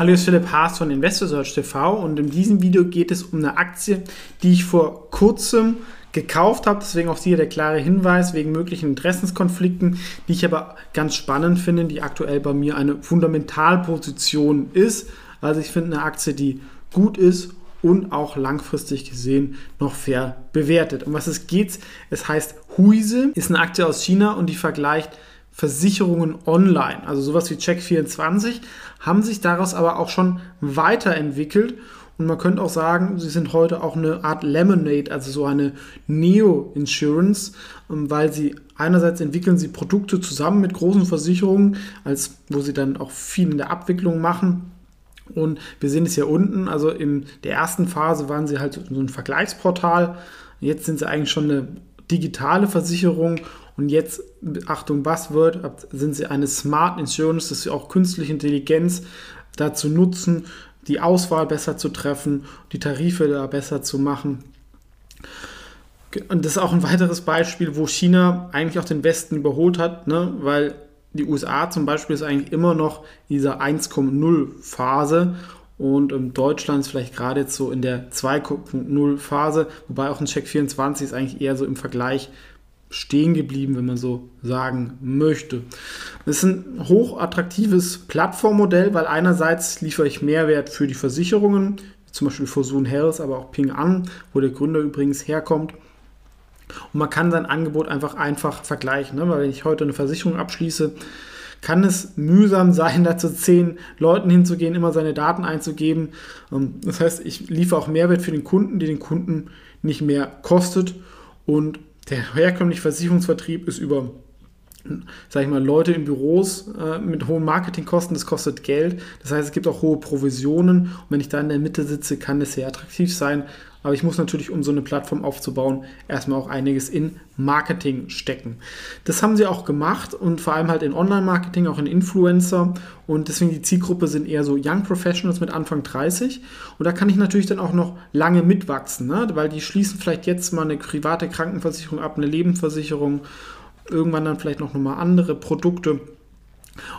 Hallo, ist Philipp Haas von InvestorSearch TV und in diesem Video geht es um eine Aktie, die ich vor kurzem gekauft habe. Deswegen auch hier der klare Hinweis wegen möglichen Interessenskonflikten, die ich aber ganz spannend finde, die aktuell bei mir eine Fundamentalposition ist. Also ich finde eine Aktie, die gut ist und auch langfristig gesehen noch fair bewertet. Um was es geht, es heißt Huise, ist eine Aktie aus China und die vergleicht Versicherungen online, also sowas wie Check24, haben sich daraus aber auch schon weiterentwickelt. Und man könnte auch sagen, sie sind heute auch eine Art Lemonade, also so eine Neo-Insurance, ähm, weil sie einerseits entwickeln sie Produkte zusammen mit großen Versicherungen, als wo sie dann auch viel in der Abwicklung machen. Und wir sehen es hier unten, also in der ersten Phase waren sie halt so ein Vergleichsportal. Jetzt sind sie eigentlich schon eine digitale Versicherung und jetzt, Achtung, Buzzword, sind sie eine Smart Insurance, dass sie auch künstliche Intelligenz dazu nutzen, die Auswahl besser zu treffen, die Tarife da besser zu machen. Und das ist auch ein weiteres Beispiel, wo China eigentlich auch den Westen überholt hat, ne? weil die USA zum Beispiel ist eigentlich immer noch in dieser 1,0 Phase und in Deutschland ist vielleicht gerade jetzt so in der 2.0 Phase, wobei auch ein Check 24 ist eigentlich eher so im Vergleich stehen geblieben, wenn man so sagen möchte. Das ist ein hochattraktives Plattformmodell, weil einerseits liefere ich Mehrwert für die Versicherungen, zum Beispiel Fosun Health, aber auch Ping An, wo der Gründer übrigens herkommt. Und man kann sein Angebot einfach einfach vergleichen, ne? weil wenn ich heute eine Versicherung abschließe, kann es mühsam sein, da zu zehn Leuten hinzugehen, immer seine Daten einzugeben. Ähm, das heißt, ich liefere auch Mehrwert für den Kunden, die den Kunden nicht mehr kostet und der herkömmliche Versicherungsvertrieb ist über sage ich mal, Leute in Büros äh, mit hohen Marketingkosten, das kostet Geld. Das heißt, es gibt auch hohe Provisionen. Und wenn ich da in der Mitte sitze, kann das sehr attraktiv sein. Aber ich muss natürlich, um so eine Plattform aufzubauen, erstmal auch einiges in Marketing stecken. Das haben sie auch gemacht und vor allem halt in Online-Marketing, auch in Influencer. Und deswegen die Zielgruppe sind eher so Young Professionals mit Anfang 30. Und da kann ich natürlich dann auch noch lange mitwachsen, ne? weil die schließen vielleicht jetzt mal eine private Krankenversicherung ab, eine Lebensversicherung, irgendwann dann vielleicht noch mal andere Produkte.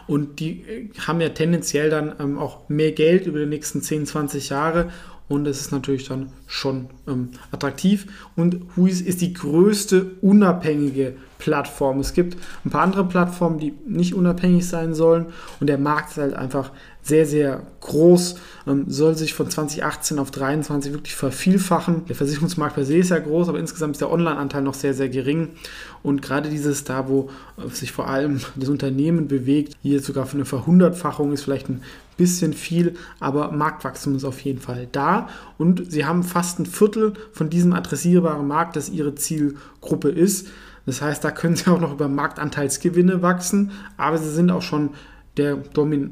Und die äh, haben ja tendenziell dann ähm, auch mehr Geld über die nächsten 10, 20 Jahre und es ist natürlich dann schon ähm, attraktiv. Und Huis ist die größte unabhängige Plattform. Es gibt ein paar andere Plattformen, die nicht unabhängig sein sollen und der Markt ist halt einfach sehr, sehr groß, ähm, soll sich von 2018 auf 2023 wirklich vervielfachen. Der Versicherungsmarkt per se ist ja groß, aber insgesamt ist der Online-Anteil noch sehr, sehr gering. Und gerade dieses da, wo äh, sich vor allem das Unternehmen bewegt, hier sogar für eine Verhundertfachung ist vielleicht ein bisschen viel, aber Marktwachstum ist auf jeden Fall da. Und sie haben fast ein Viertel von diesem adressierbaren Markt, das ihre Zielgruppe ist. Das heißt, da können sie auch noch über Marktanteilsgewinne wachsen, aber sie sind auch schon der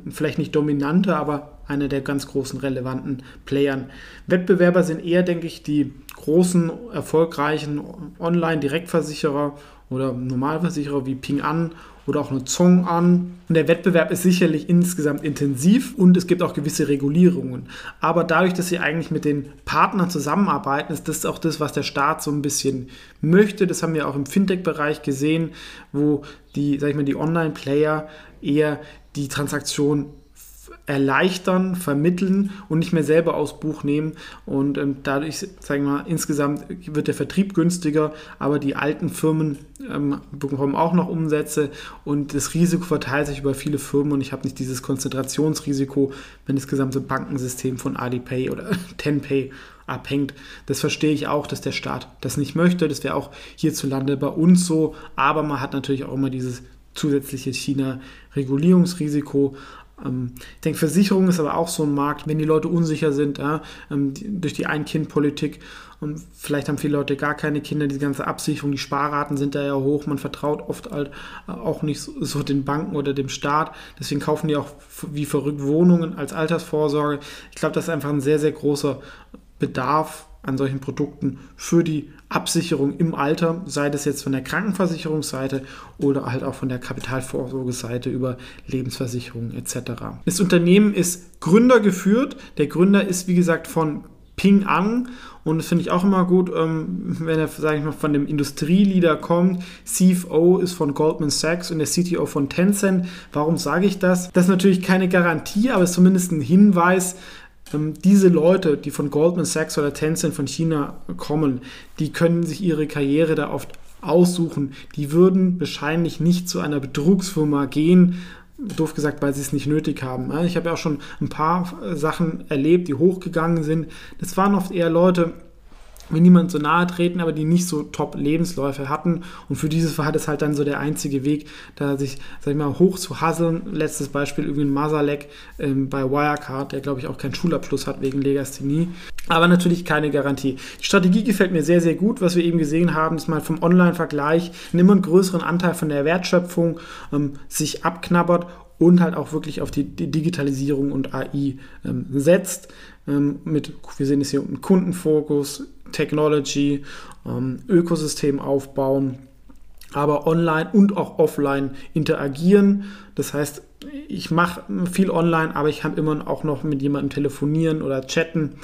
vielleicht nicht dominante, aber einer der ganz großen relevanten Playern. Wettbewerber sind eher, denke ich, die großen, erfolgreichen Online-Direktversicherer oder Normalversicherer wie Ping An oder auch eine Zong an. Und der Wettbewerb ist sicherlich insgesamt intensiv und es gibt auch gewisse Regulierungen. Aber dadurch, dass sie eigentlich mit den Partnern zusammenarbeiten, ist das auch das, was der Staat so ein bisschen möchte. Das haben wir auch im Fintech-Bereich gesehen, wo die, sag ich mal, die Online-Player eher die Transaktion erleichtern, vermitteln und nicht mehr selber aus Buch nehmen. Und ähm, dadurch, sagen wir mal, insgesamt wird der Vertrieb günstiger, aber die alten Firmen ähm, bekommen auch noch Umsätze und das Risiko verteilt sich über viele Firmen und ich habe nicht dieses Konzentrationsrisiko, wenn das gesamte Bankensystem von Alipay oder Tenpay abhängt. Das verstehe ich auch, dass der Staat das nicht möchte. Das wäre auch hierzulande bei uns so, aber man hat natürlich auch immer dieses zusätzliche China-Regulierungsrisiko. Ähm, ich denke, Versicherung ist aber auch so ein Markt, wenn die Leute unsicher sind ja, ähm, durch die Ein-Kind-Politik. Und vielleicht haben viele Leute gar keine Kinder, diese ganze Absicherung, die Sparraten sind da ja hoch, man vertraut oft halt auch nicht so den Banken oder dem Staat, deswegen kaufen die auch wie verrückt Wohnungen als Altersvorsorge. Ich glaube, das ist einfach ein sehr, sehr großer Bedarf an solchen Produkten für die Absicherung im Alter, sei das jetzt von der Krankenversicherungsseite oder halt auch von der Kapitalvorsorgeseite über Lebensversicherungen etc. Das Unternehmen ist gründergeführt. Der Gründer ist, wie gesagt, von Ping An und das finde ich auch immer gut, ähm, wenn er, sage ich mal, von dem Industrieleader kommt. CFO ist von Goldman Sachs und der CTO von Tencent. Warum sage ich das? Das ist natürlich keine Garantie, aber es ist zumindest ein Hinweis, diese Leute, die von Goldman Sachs oder Tencent von China kommen, die können sich ihre Karriere da oft aussuchen. Die würden wahrscheinlich nicht zu einer Betrugsfirma gehen, doof gesagt, weil sie es nicht nötig haben. Ich habe ja auch schon ein paar Sachen erlebt, die hochgegangen sind. Das waren oft eher Leute, wenn niemand so nahe treten, aber die nicht so top Lebensläufe hatten. Und für dieses war das halt dann so der einzige Weg, da sich, sag ich mal, hoch zu hasseln. Letztes Beispiel irgendwie Masalek ähm, bei Wirecard, der glaube ich auch keinen Schulabschluss hat wegen Legasthenie. Aber natürlich keine Garantie. Die Strategie gefällt mir sehr, sehr gut. Was wir eben gesehen haben, ist mal vom Online-Vergleich einen immer größeren Anteil von der Wertschöpfung ähm, sich abknabbert und halt auch wirklich auf die Digitalisierung und AI ähm, setzt. Ähm, mit, wir sehen es hier mit Kundenfokus, Technology, ähm, Ökosystem aufbauen, aber online und auch offline interagieren. Das heißt, ich mache viel online, aber ich kann immer auch noch mit jemandem telefonieren oder chatten.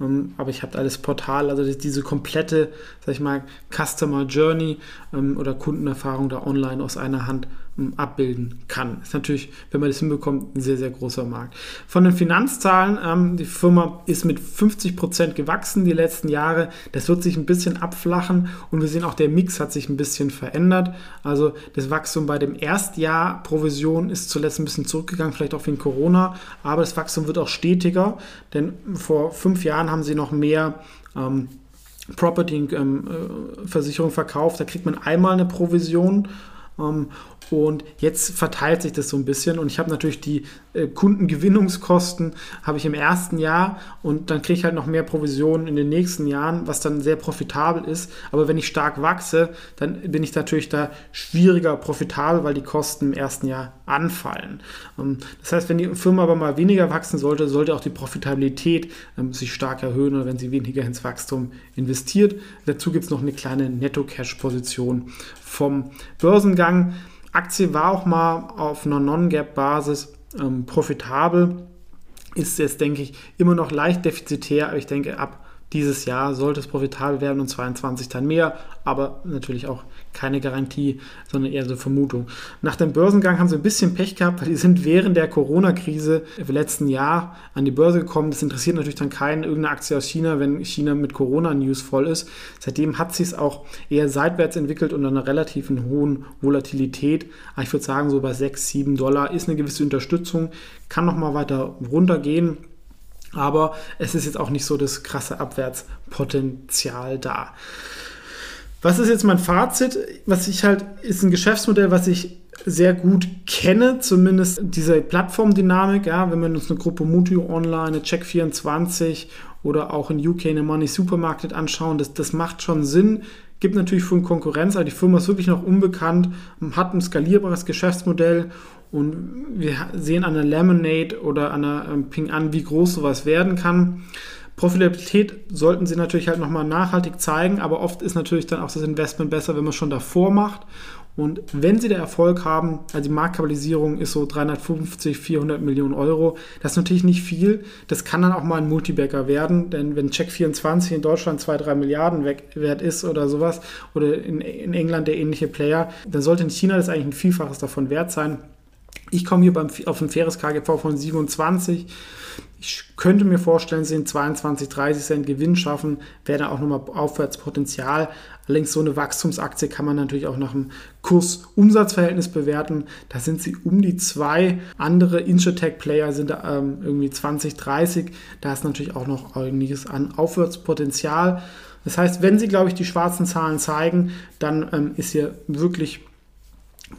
Ähm, aber ich habe alles Portal, also diese komplette, sag ich mal, Customer Journey ähm, oder Kundenerfahrung da online aus einer Hand abbilden kann. Ist natürlich, wenn man das hinbekommt, ein sehr, sehr großer Markt. Von den Finanzzahlen, ähm, die Firma ist mit 50 Prozent gewachsen die letzten Jahre. Das wird sich ein bisschen abflachen und wir sehen auch, der Mix hat sich ein bisschen verändert. Also das Wachstum bei dem Erstjahr Provision ist zuletzt ein bisschen zurückgegangen, vielleicht auch wegen Corona, aber das Wachstum wird auch stetiger, denn vor fünf Jahren haben sie noch mehr ähm, Property-Versicherung ähm, verkauft. Da kriegt man einmal eine Provision ähm, und jetzt verteilt sich das so ein bisschen und ich habe natürlich die äh, Kundengewinnungskosten habe ich im ersten Jahr und dann kriege ich halt noch mehr Provisionen in den nächsten Jahren, was dann sehr profitabel ist. Aber wenn ich stark wachse, dann bin ich natürlich da schwieriger profitabel, weil die Kosten im ersten Jahr anfallen. Ähm, das heißt, wenn die Firma aber mal weniger wachsen sollte, sollte auch die Profitabilität ähm, sich stark erhöhen oder wenn sie weniger ins Wachstum investiert. Dazu gibt es noch eine kleine Netto-Cash-Position vom Börsengang. Aktie war auch mal auf einer Non-Gap-Basis ähm, profitabel. Ist jetzt, denke ich, immer noch leicht defizitär, aber ich denke, ab dieses Jahr sollte es profitabel werden und 22 dann mehr, aber natürlich auch keine Garantie, sondern eher so Vermutung. Nach dem Börsengang haben sie ein bisschen Pech gehabt, weil die sind während der Corona-Krise im letzten Jahr an die Börse gekommen. Das interessiert natürlich dann keinen, irgendeine Aktie aus China, wenn China mit Corona-News voll ist. Seitdem hat sich es auch eher seitwärts entwickelt und einer relativ hohen Volatilität. Aber ich würde sagen, so bei 6, 7 Dollar ist eine gewisse Unterstützung, kann nochmal weiter runtergehen. Aber es ist jetzt auch nicht so das krasse Abwärtspotenzial da. Was ist jetzt mein Fazit? Was ich halt, ist ein Geschäftsmodell, was ich sehr gut kenne, zumindest diese Plattformdynamik, ja, wenn wir uns eine Gruppe Mutu Online, eine Check24 oder auch in UK eine Money Supermarket anschauen, das, das macht schon Sinn, gibt natürlich für Konkurrenz, aber die Firma ist wirklich noch unbekannt, hat ein skalierbares Geschäftsmodell und wir sehen an der Lemonade oder an der ähm, Ping an, wie groß sowas werden kann. Profitabilität sollten sie natürlich halt nochmal nachhaltig zeigen, aber oft ist natürlich dann auch das Investment besser, wenn man es schon davor macht. Und wenn sie der Erfolg haben, also die Marktkapitalisierung ist so 350, 400 Millionen Euro, das ist natürlich nicht viel. Das kann dann auch mal ein Multibagger werden, denn wenn Check24 in Deutschland 2, 3 Milliarden wert ist oder sowas, oder in, in England der ähnliche Player, dann sollte in China das eigentlich ein Vielfaches davon wert sein. Ich komme hier beim, auf ein faires KGV von 27. Ich könnte mir vorstellen, sie in 22, 30 Cent Gewinn schaffen, wäre da auch nochmal Aufwärtspotenzial. Allerdings so eine Wachstumsaktie kann man natürlich auch nach dem Kurs-Umsatz-Verhältnis bewerten. Da sind sie um die zwei. Andere Insurtech-Player sind ähm, irgendwie 20, 30. Da ist natürlich auch noch einiges an Aufwärtspotenzial. Das heißt, wenn sie, glaube ich, die schwarzen Zahlen zeigen, dann ähm, ist hier wirklich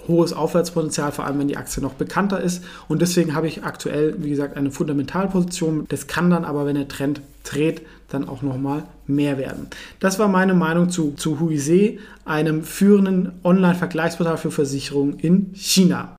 hohes Aufwärtspotenzial, vor allem wenn die Aktie noch bekannter ist. Und deswegen habe ich aktuell, wie gesagt, eine Fundamentalposition. Das kann dann aber, wenn der Trend dreht, dann auch nochmal mehr werden. Das war meine Meinung zu, zu Huise, einem führenden Online-Vergleichsportal für Versicherungen in China.